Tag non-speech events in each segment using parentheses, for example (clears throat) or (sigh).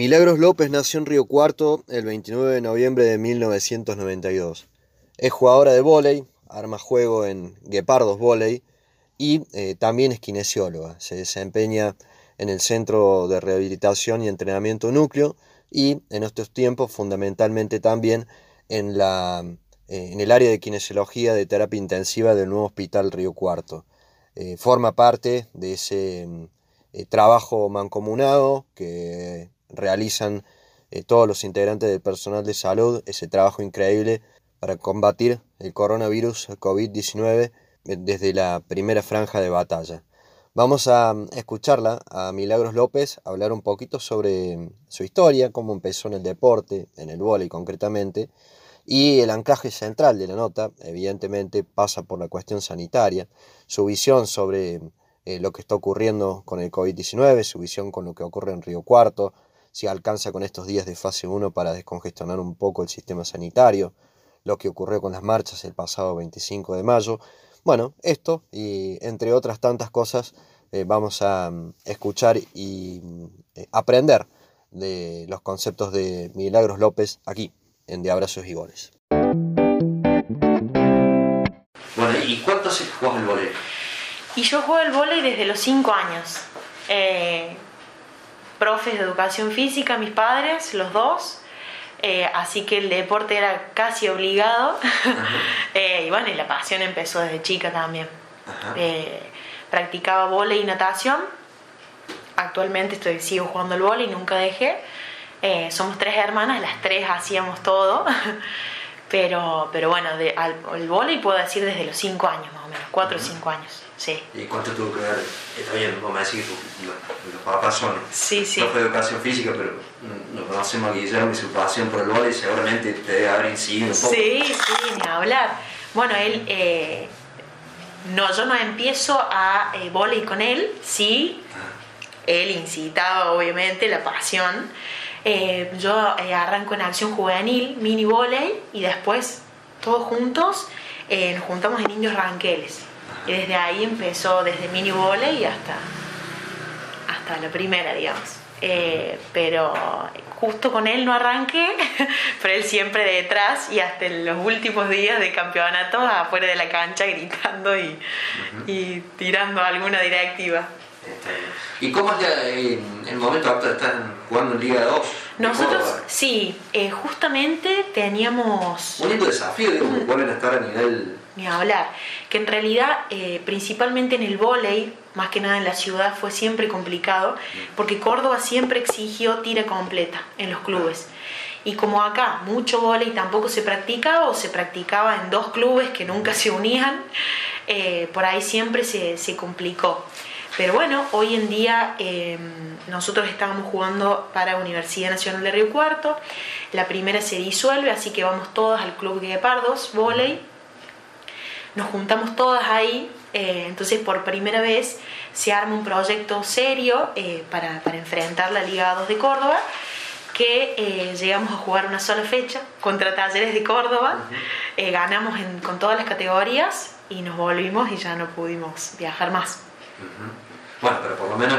Milagros López nació en Río Cuarto el 29 de noviembre de 1992. Es jugadora de vóley, arma juego en Guepardos Vóley y eh, también es kinesióloga. Se desempeña en el Centro de Rehabilitación y Entrenamiento Núcleo y en estos tiempos fundamentalmente también en, la, eh, en el área de kinesiología de terapia intensiva del nuevo Hospital Río Cuarto. Eh, forma parte de ese trabajo mancomunado que realizan eh, todos los integrantes del personal de salud ese trabajo increíble para combatir el coronavirus COVID-19 eh, desde la primera franja de batalla. Vamos a mm, escucharla a Milagros López hablar un poquito sobre mm, su historia, cómo empezó en el deporte, en el vóley concretamente, y el anclaje central de la nota, evidentemente, pasa por la cuestión sanitaria, su visión sobre eh, lo que está ocurriendo con el COVID-19, su visión con lo que ocurre en Río Cuarto, si alcanza con estos días de fase 1 para descongestionar un poco el sistema sanitario, lo que ocurrió con las marchas el pasado 25 de mayo. Bueno, esto y entre otras tantas cosas eh, vamos a mm, escuchar y mm, eh, aprender de los conceptos de Milagros López aquí en De Abrazos y Goles. Bueno, ¿y cuánto juegas el vóley? Y yo juego el vóley desde los 5 años. Eh, profes de educación física, mis padres, los dos. Eh, así que el deporte era casi obligado. (laughs) Eh, y bueno, y la pasión empezó desde chica también. Eh, practicaba vóley y natación. Actualmente estoy, sigo jugando al vóley, nunca dejé. somos tres hermanas, las tres hacíamos todo. (laughs) pero, pero bueno, de, al, el vóley puedo decir desde los cinco años más o menos, cuatro o cinco años. Sí. ¿Y cuánto tuvo que ver? Está bien, vamos a decir que los, papás son sí, sí. de educación física, pero nos conocemos a Guillermo y su pasión por el vóley seguramente te debe haber incidido un poco. Sí, sí, ni hablar. Bueno, él, eh, no, yo no empiezo a eh, con él, sí, él incitaba obviamente la pasión. Eh, yo eh, arranco en acción juvenil, mini volei, y después todos juntos nos juntamos en Indios Ranqueles y desde ahí empezó, desde mini volley hasta, hasta la primera, digamos. Eh, pero justo con él no arranqué, (laughs) pero él siempre detrás y hasta en los últimos días de campeonato afuera de la cancha gritando y, y tirando alguna directiva. ¿Y cómo es el momento actual? ¿Están jugando en Liga 2? Nosotros, sí, eh, justamente teníamos... Un lindo desafío, digo, vuelven a estar a nivel ni hablar. Que en realidad, eh, principalmente en el vóley, más que nada en la ciudad, fue siempre complicado, porque Córdoba siempre exigió tira completa en los clubes. Y como acá mucho vóley tampoco se practicaba o se practicaba en dos clubes que nunca se unían, eh, por ahí siempre se, se, complicó. Pero bueno, hoy en día em, nosotros estábamos jugando para Universidad Nacional de Río Cuarto, la primera se disuelve, así que vamos todos al Club de Pardos, vóley, nos juntamos todas ahí, eh, entonces por primera vez se arma un proyecto serio eh, para, enfrentar la Liga 2 de Córdoba, que eh, llegamos a jugar una sola fecha contra Talleres de Córdoba, ganamos con todas las categorías y nos volvimos y ya no pudimos viajar más. Bueno, pero por lo menos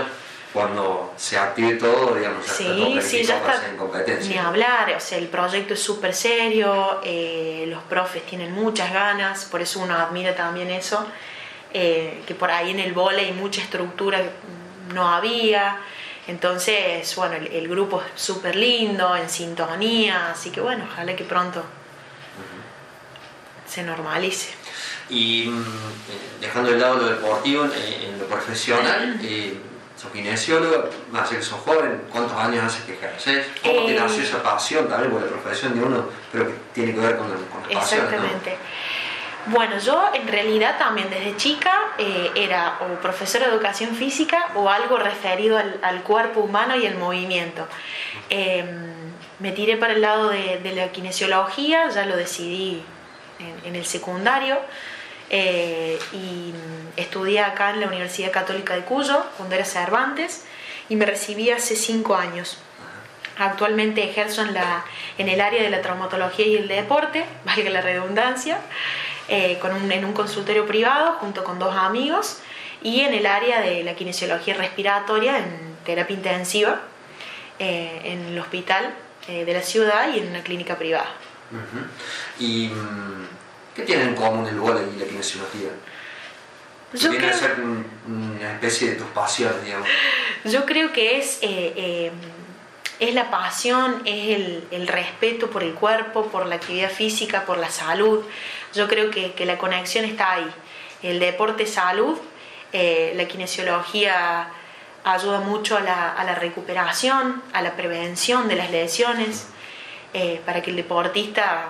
cuando se active todo, digamos, ya sí, sí, ya está en competencia. Ni hablar, o sea, el proyecto es súper serio, eh, los profes tienen muchas ganas, por eso uno admira también eso, eh, que por ahí en el vole hay mucha estructura no había, entonces, bueno, el, grupo es súper lindo, en sintonía, así que bueno, ojalá que pronto se normalice. Y mm, eh, dejando de lado lo deportivo, en, lo profesional, sos kinesiólogo, más que sos joven, ¿cuántos años hace que ejerces? ¿Cómo te nació esa pasión también por la profesión de uno, pero que tiene que ver con, con la pasión? Exactamente. Bueno, yo en realidad también desde chica eh, era o profesora de educación física o algo referido al, cuerpo humano y el movimiento. Em, me tiré para el lado de, la kinesiología, ya lo decidí en el secundario. Eh, y estudié acá en la Universidad Católica de Cuyo, cuando era Cervantes, y me recibí hace cinco años. Actualmente ejerzo en, la, en el área de la traumatología y el deporte, (laughs) valga la redundancia, eh, con un, en un consultorio privado junto con dos amigos y en el área de la kinesiología respiratoria en terapia intensiva. eh, en el hospital eh, de la ciudad y en una clínica privada. ¿Y mm, qué tienen en común el vóley y la kinesiología? Yo Viene creo- a ser un- una especie de tus pasiones, digamos. Yo creo que es, eh, eh, es la pasión, es el, el respeto por el cuerpo, por la actividad física, por la salud. Yo creo que, que la conexión está ahí. El deporte salud, eh, la kinesiología ayuda mucho a la, a la recuperación, a la prevención de las lesiones, para que el deportista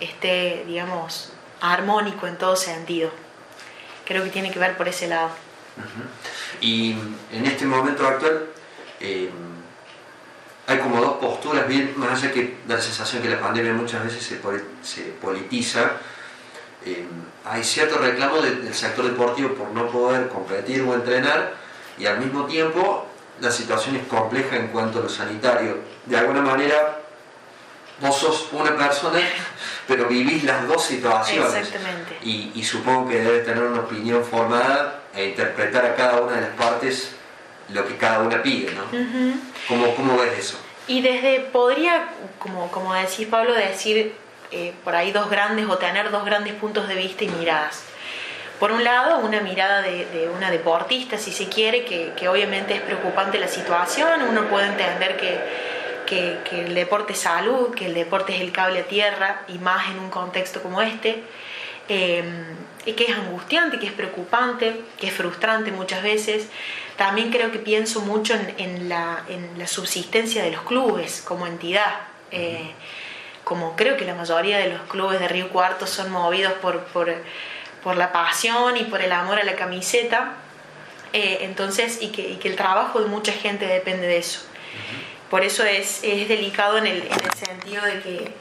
esté, digamos, armónico en todo sentido. Creo que tiene que ver por ese lado. Y en este momento actual eh, hay como dos posturas, más allá que da la sensación que la pandemia muchas veces se, se politiza, eh, hay cierto reclamo de- del sector deportivo por no poder competir o entrenar y al mismo tiempo la situación es compleja en cuanto a lo sanitario. De alguna manera vos sos una persona, pero vivís las dos situaciones. Exactamente. Y, y supongo que debes tener una opinión formada e interpretar a cada una de las partes lo que cada una pide, ¿no? ¿Cómo, cómo ves eso? Y desde, podría, como, como decís Pablo, decir eh, por ahí dos grandes o tener dos grandes puntos de vista y miradas. Por un lado, una mirada de, de una deportista, si se quiere, que, que obviamente es preocupante la situación, uno puede entender que, que, que el deporte es salud, que el deporte es el cable a tierra y más en un contexto como este, eh, y que es angustiante, que es preocupante, que es frustrante muchas veces. También creo que pienso mucho en, en la, en la subsistencia de los clubes como entidad. Eh, como creo que la mayoría de los clubes de Río Cuarto son movidos por, por, por la pasión y por el amor a la camiseta, eh, entonces, y que, y que el trabajo de mucha gente depende de eso. Por eso es, es delicado en el, en el sentido de que,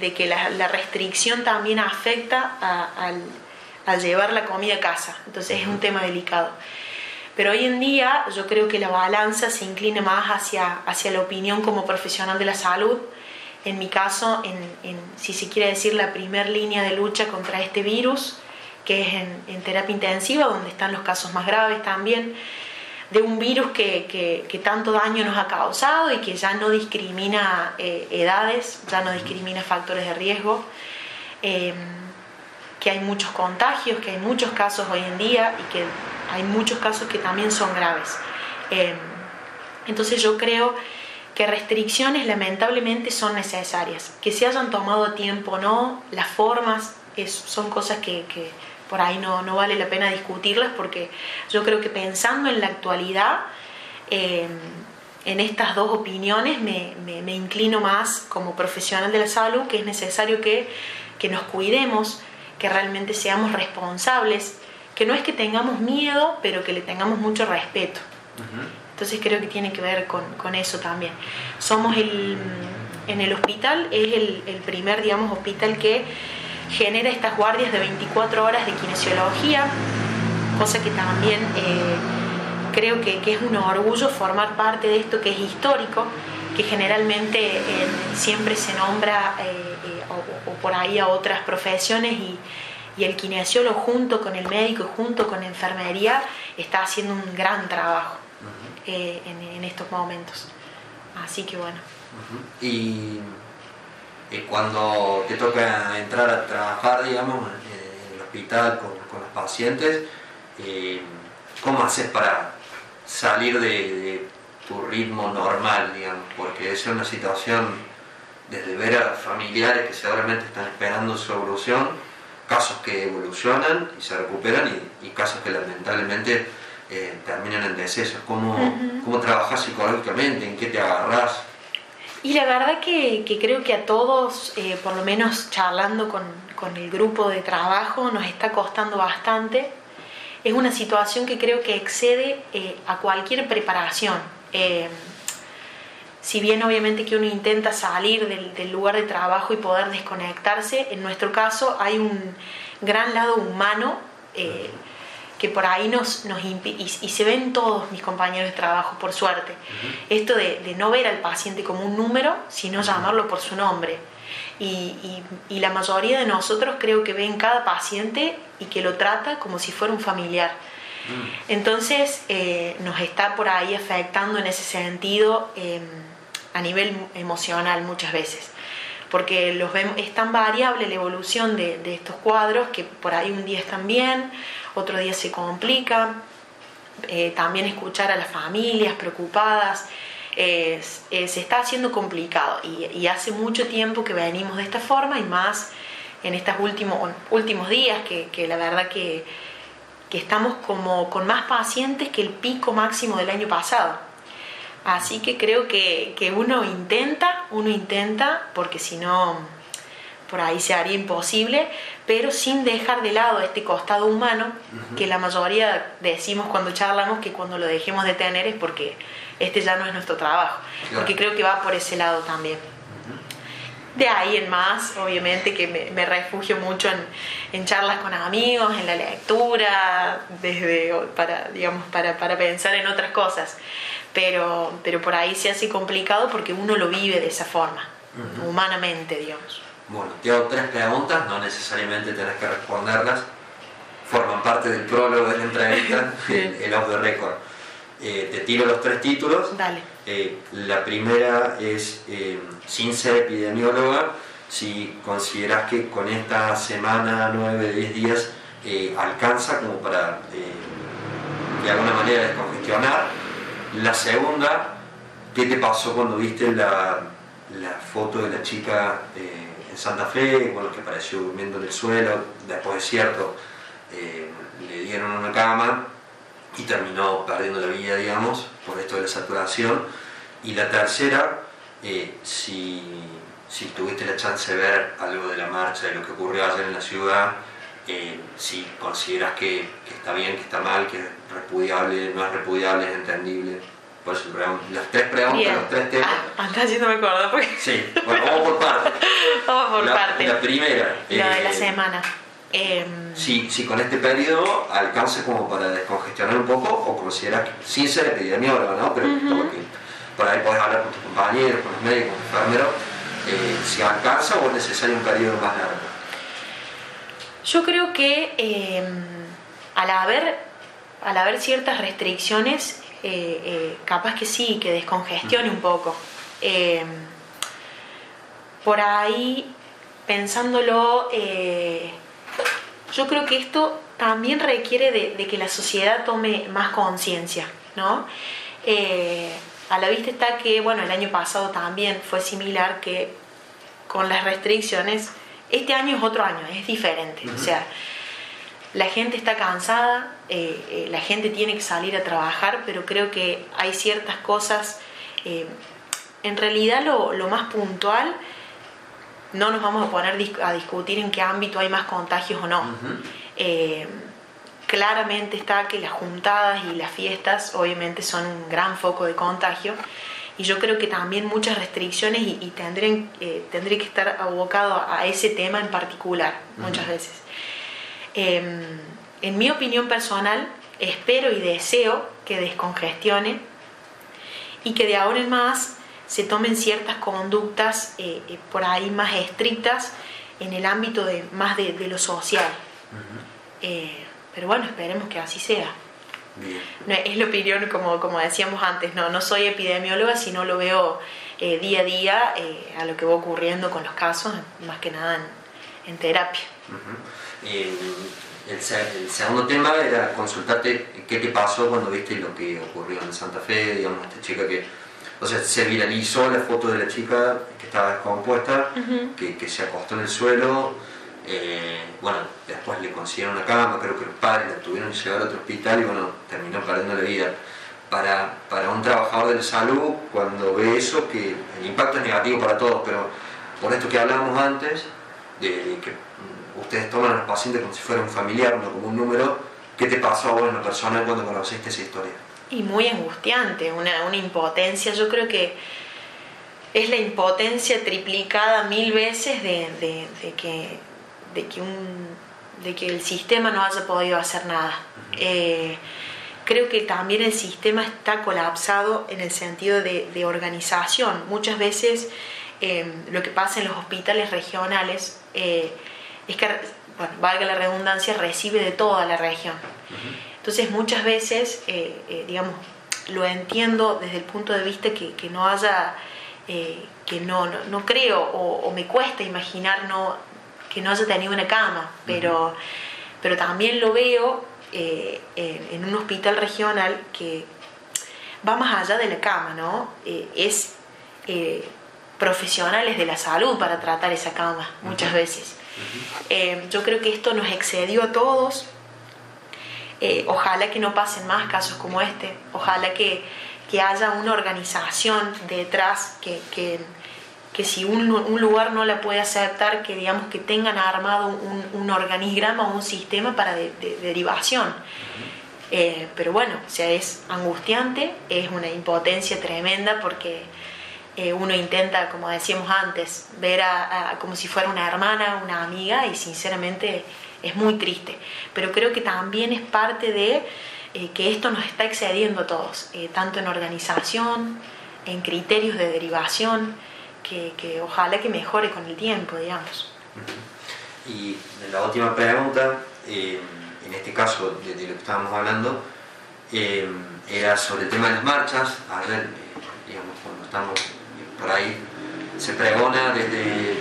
de que la, la restricción también afecta a- al, al llevar la comida a casa. Entonces es un tema delicado. Pero hoy en día yo creo que la balanza se inclina más hacia, hacia la opinión como profesional de la salud. En mi caso, en, en, si se quiere decir, la primer línea de lucha contra este virus, que es en, en terapia intensiva, donde están los casos más graves también, de un virus que, que- que tanto daño nos ha causado y que ya no discrimina eh, edades, ya no discrimina factores de riesgo, eh, que hay muchos contagios, que hay muchos casos hoy en día y que hay muchos casos que también son graves. Eh, entonces yo creo que restricciones lamentablemente son necesarias, que se hayan tomado tiempo o no, las formas es- son cosas que por ahí no, no vale la pena discutirlas porque yo creo que pensando en la actualidad, eh, en estas dos opiniones me, me- me inclino más como profesional de la salud, que es necesario que, que nos cuidemos, que realmente seamos responsables, que no es que tengamos miedo, pero que le tengamos mucho respeto. Entonces creo que tiene que ver con, con eso también. Somos el, en el hospital, es el, el primer, digamos, hospital que genera estas guardias de 24 horas de kinesiología, cosa que también eh, creo que, que es un orgullo formar parte de esto que es histórico, que generalmente eh, siempre se nombra eh, o, o por ahí a otras profesiones y, y el kinesiólogo junto con el médico, junto con la enfermería, está haciendo un gran trabajo en, en estos momentos. Así que bueno. Y eh, cuando te toca entrar a trabajar, digamos, en el hospital con, con los pacientes, eh, ¿cómo haces para salir de, de tu ritmo normal, digamos? Porque es una situación desde ver a familiares que seguramente están esperando su evolución, casos que evolucionan y se recuperan y, y casos que lamentablemente eh, terminan en decesos. ¿Cómo. ¿Cómo trabajas psicológicamente? ¿En qué te agarras? Y la verdad que, que creo que a todos, eh, por lo menos charlando con, con el grupo de trabajo, nos está costando bastante. Es una situación que creo que excede eh, a cualquier preparación. Eh, si bien obviamente que uno intenta salir del, del lugar de trabajo y poder desconectarse, en nuestro caso hay un gran lado humano eh, que por ahí nos, nos y, y se ven todos mis compañeros de trabajo, por suerte. Esto de, de no ver al paciente como un número, sino llamarlo por su nombre. Y, y- y la mayoría de nosotros creo que ven cada paciente y que lo trata como si fuera un familiar. Entonces eh, nos está por ahí afectando en ese sentido em, a nivel emocional muchas veces porque los vemos, es tan variable la evolución de, estos cuadros que por ahí un día están bien, otro día se complica. Eh, también escuchar a las familias preocupadas se está haciendo complicado y, hace mucho tiempo que venimos de esta forma y más en estos últimos, últimos días que, la verdad que, que estamos como con más pacientes que el pico máximo del año pasado. Así que creo que, uno intenta, uno intenta, porque si no, por ahí se haría imposible, pero sin dejar de lado este costado humano que la mayoría decimos cuando charlamos que cuando lo dejemos de tener es porque este ya no es nuestro trabajo, porque creo que va por ese lado también. De ahí en más, obviamente que me, refugio mucho en, charlas con amigos, en la lectura, desde para, digamos, para, para pensar en otras cosas pero, pero por ahí se hace complicado porque uno lo vive de esa forma, humanamente, digamos. Bueno, te hago tres preguntas, no necesariamente tenés que responderlas, forman parte del prólogo de la entrevista, (laughs) el, off the record. Eh, te tiro los tres títulos. Dale. Eh, la primera es, eh, sin ser epidemióloga, si consideras que con esta semana, nueve, diez días, alcanza como para de alguna manera descongestionar la segunda, ¿qué te pasó cuando viste la, foto de la chica eh, en Santa Fe, bueno, que apareció durmiendo en el suelo, después de cierto, eh, le dieron una cama y terminó perdiendo la vida, digamos, por esto de la saturación. Y la tercera, eh, si, tuviste la chance de ver algo de la marcha, de lo que ocurrió ayer en la ciudad, si consideras que, está bien, que está mal, que es repudiable, no es repudiable, es entendible. Por eso, las tres preguntas, los tres temas. Ah, no me acuerdo. Porque... Sí, bueno, vamos por partes. (laughs) vamos por partes. La primera. La de la eh, semana. Em, si, si, con este periodo alcanza como para descongestionar un poco o consideras, sin ser epidemiólogo, ¿no? Pero por ahí podés hablar con tus compañeros, con los médicos, con los enfermeros, eh, si alcanza o es necesario un periodo más largo. Yo creo que em, al, haber, al haber ciertas restricciones, eh, eh, capaz que sí, que descongestione un poco. Em, por ahí, pensándolo, yo creo que esto también requiere de, que la sociedad tome más conciencia, ¿no? a la vista está que, bueno, el año pasado también fue similar que con las restricciones este año es otro año, es diferente. O sea, la gente está cansada, eh, eh, la gente tiene que salir a trabajar, pero creo que hay ciertas cosas, eh, en realidad lo, más puntual, no nos vamos a poner a discutir en qué ámbito hay más contagios o no. claramente está que las juntadas y las fiestas obviamente son un gran foco de contagio y yo creo que también muchas restricciones y, y tendrían, eh, tendría que estar abocado a ese tema en particular muchas veces. Em, en mi opinión personal, espero y deseo que descongestione y que de ahora en más se tomen ciertas conductas eh, eh, por ahí más estrictas en el ámbito de, más de, lo social. pero bueno, esperemos que así sea es la opinión, como, como decíamos antes, no, no soy epidemióloga, sino lo veo eh, día a día eh, a lo que va ocurriendo con los casos, más que nada en, terapia. el, segundo tema era consultarte qué te pasó cuando viste lo que ocurrió en Santa Fe, digamos, esta chica que, o sea, se viralizó la foto de la chica que estaba descompuesta, que, que se acostó en el suelo eh, bueno, después le consiguieron una cama, creo que los padres la tuvieron que llevar a otro hospital y bueno, terminó perdiendo la vida. Para, para un trabajador de la salud, cuando ve eso, que el impacto es negativo para todos, pero por esto que hablábamos antes, de, que ustedes toman a los pacientes como si fuera un familiar, no como un número, ¿qué te pasó a vos en lo personal cuando conociste esa historia? Y muy angustiante, una, una impotencia, yo creo que es la impotencia triplicada mil veces de, de que de que, un, de que el sistema no haya podido hacer nada. Eh, creo que también el sistema está colapsado en el sentido de, organización. Muchas veces eh, lo que pasa en los hospitales regionales eh, es que, bueno, valga la redundancia, recibe de toda la región. Entonces muchas veces, eh, eh, digamos, lo entiendo desde el punto de vista que, que no haya, eh, que no, no, no creo o, o, me cuesta imaginar no, que no haya tenido una cama, pero, pero también lo veo en, en, un hospital regional que va más allá de la cama, ¿no? es profesionales de la salud para tratar esa cama muchas veces. Yo creo que esto nos excedió a todos. Eh, ojalá que no pasen más casos como este. Ojalá que, que haya una organización detrás que, que, que si un, un, lugar no la puede aceptar, que digamos que tengan armado un, un organigrama o un sistema para de, de, derivación. Eh, pero bueno, o sea, es angustiante, es una impotencia tremenda porque eh, uno intenta, como decíamos antes, ver a, a, como si fuera una hermana, una amiga y sinceramente es muy triste. Pero creo que también es parte de eh, que esto nos está excediendo a todos, eh, tanto en organización, en criterios de derivación, que, que, ojalá que mejore con el tiempo, digamos. Y la última pregunta, eh, en este caso de, lo que estábamos hablando, era sobre el tema de las marchas. Ayer, digamos, cuando estamos por ahí se pregona desde,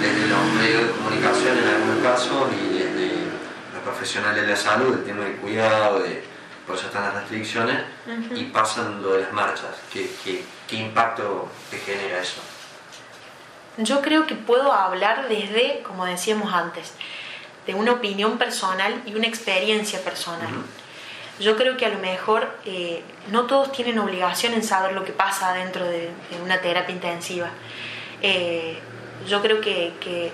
desde los medios de comunicación en algunos casos y profesionales de la salud, el tema del cuidado, de, por eso están las restricciones, uh -huh. y pasan lo de las marchas. ¿Qué, qué, qué impacto te genera eso? Yo creo que puedo hablar desde, como decíamos antes, de una opinión personal y una experiencia personal. Uh -huh yo creo que a lo mejor eh, no todos tienen obligación en saber lo que pasa dentro de, de una terapia intensiva. Eh, yo creo que, que,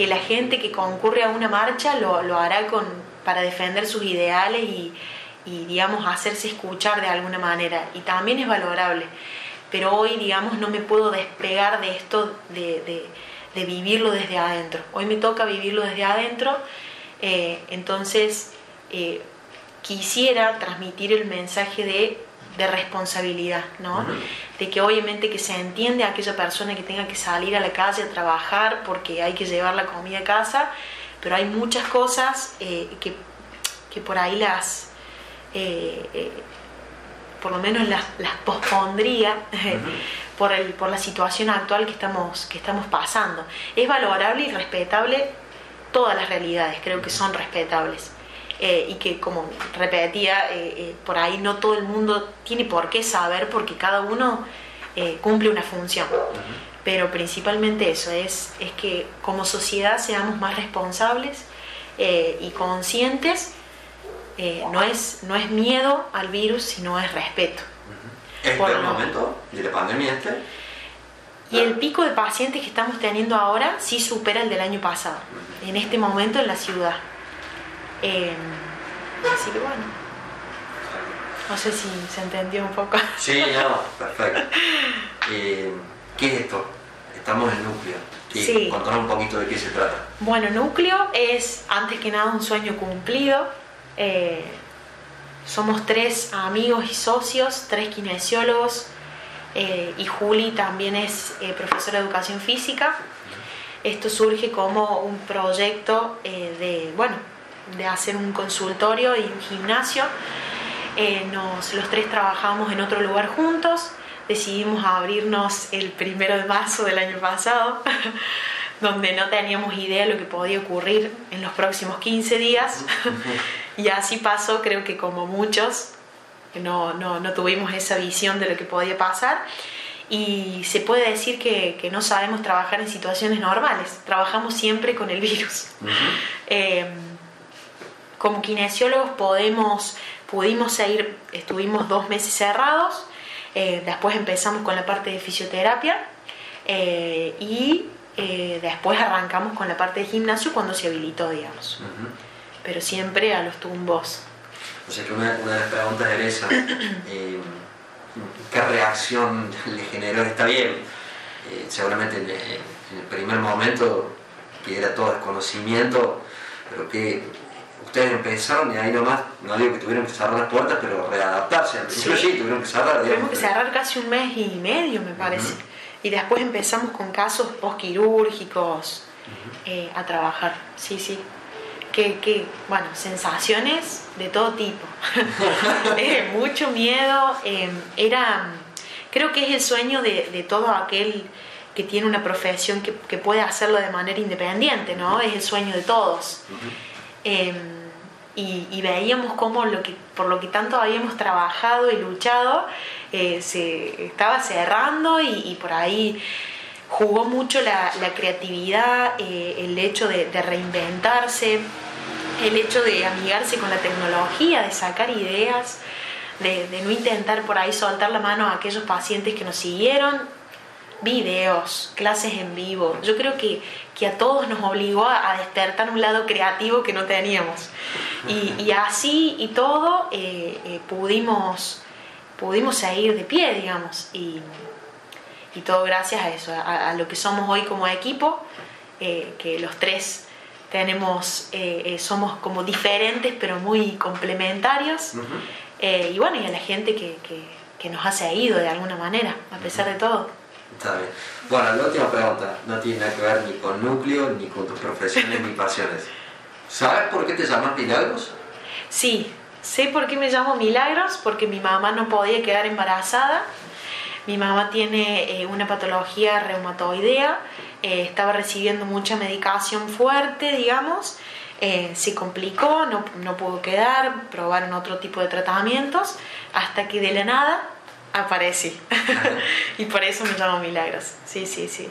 que, la gente que concurre a una marcha lo, lo hará con, para defender sus ideales y, y, digamos, hacerse escuchar de alguna manera. Y también es valorable. Pero hoy, digamos, no me puedo despegar de esto de, de, vivirlo desde adentro. Hoy me toca vivirlo desde adentro. Eh, entonces, quisiera transmitir el mensaje de, de responsabilidad, ¿no? Uh -huh. De que obviamente que se entiende a aquella persona que tenga que salir a la calle a trabajar porque hay que llevar la comida a casa, pero hay muchas cosas eh, que, que, por ahí las, eh, eh, por lo menos las, las pospondría uh (laughs) -huh. por, el, por la situación actual que estamos, que estamos pasando. Es valorable y respetable todas las realidades, creo que son respetables eh, y que como repetía, eh, eh, por ahí no todo el mundo tiene por qué saber porque cada uno cumple una función. Pero principalmente eso, es, es que como sociedad seamos más responsables y conscientes. no, es, no es miedo al virus, sino es respeto. ¿Este por el lo... momento de la pandemia este? Y el pico de pacientes que estamos teniendo ahora sí supera el del año pasado, en este momento en la ciudad. Eh, así que bueno. No sé si se entendió un poco. (laughs) Sí, no, perfecto. Eh, ¿Qué es esto? Estamos en núcleo. Sí. Contanos un poquito de qué se trata. Bueno, núcleo es antes que nada un sueño cumplido. Eh, somos tres amigos y socios, tres kinesiólogos. Eh, y Juli también es eh, profesora de educación física. Esto surge como un proyecto de, bueno, de hacer un consultorio y un gimnasio. Eh, nos, los tres trabajamos en otro lugar juntos, decidimos abrirnos el primero de marzo del año pasado, (laughs) donde no teníamos idea de lo que podía ocurrir en los próximos 15 días. (laughs) y así pasó, creo que como muchos, no, no, no tuvimos esa visión de lo que podía pasar y se puede decir que, que, no sabemos trabajar en situaciones normales, trabajamos siempre con el virus. Uh (laughs) -huh. eh, como kinesiólogos podemos, pudimos ir, estuvimos dos meses cerrados, eh, después empezamos con la parte de fisioterapia eh, y eh, después arrancamos con la parte de gimnasio cuando se habilitó, digamos. Uh -huh. Pero siempre a los tumbos. O sea que una, una de las preguntas era esa. (clears throat) ¿Qué reacción le generó? Está bien, seguramente en, en el primer momento que era todo desconocimiento, pero que ustedes empezaron y ahí nomás, no digo que tuvieron que cerrar las puertas, pero readaptarse. Al principio sí, sí tuvieron que cerrar. Tuvimos que cerrar casi un mes y medio, me parece. Uh -huh. Y después empezamos con casos postquirúrgicos uh -huh. eh, a trabajar. Sí, sí. que, bueno, sensaciones de todo tipo. (laughs) Eh, mucho miedo. Em, era, creo que es el sueño de, todo aquel que tiene una profesión que, puede hacerlo de manera independiente, ¿no? Es el sueño de todos. Y, veíamos cómo lo que, por lo que tanto habíamos trabajado y luchado eh, se estaba cerrando y, por ahí jugó mucho la, creatividad, eh, el hecho de, reinventarse, el hecho de amigarse con la tecnología, de sacar ideas, de, no intentar por ahí soltar la mano a aquellos pacientes que nos siguieron, videos, clases en vivo. Yo creo que, que a todos nos obligó a, despertar un lado creativo que no teníamos. Y, así y todo eh, eh, pudimos, pudimos seguir de pie, digamos. Y, todo gracias a eso, a, lo que somos hoy como equipo, eh, que los tres tenemos, somos como diferentes pero muy complementarios. y bueno, y a la gente que, que nos ha seguido de alguna manera, a pesar de todo. Está bien. Bueno, la última pregunta no tiene nada que ver ni con núcleo, ni con tus profesiones, ni pasiones. ¿Sabes por qué te llamas Milagros? Sí, sé por qué me llamo Milagros, porque mi mamá no podía quedar embarazada. Mi mamá tiene eh, una patología reumatoidea, eh, estaba recibiendo mucha medicación fuerte, digamos, eh, se complicó, no, no pudo quedar, probaron otro tipo de tratamientos, hasta que de la nada aparecí. (laughs) y por eso me llamo Milagros. Sí, sí, sí.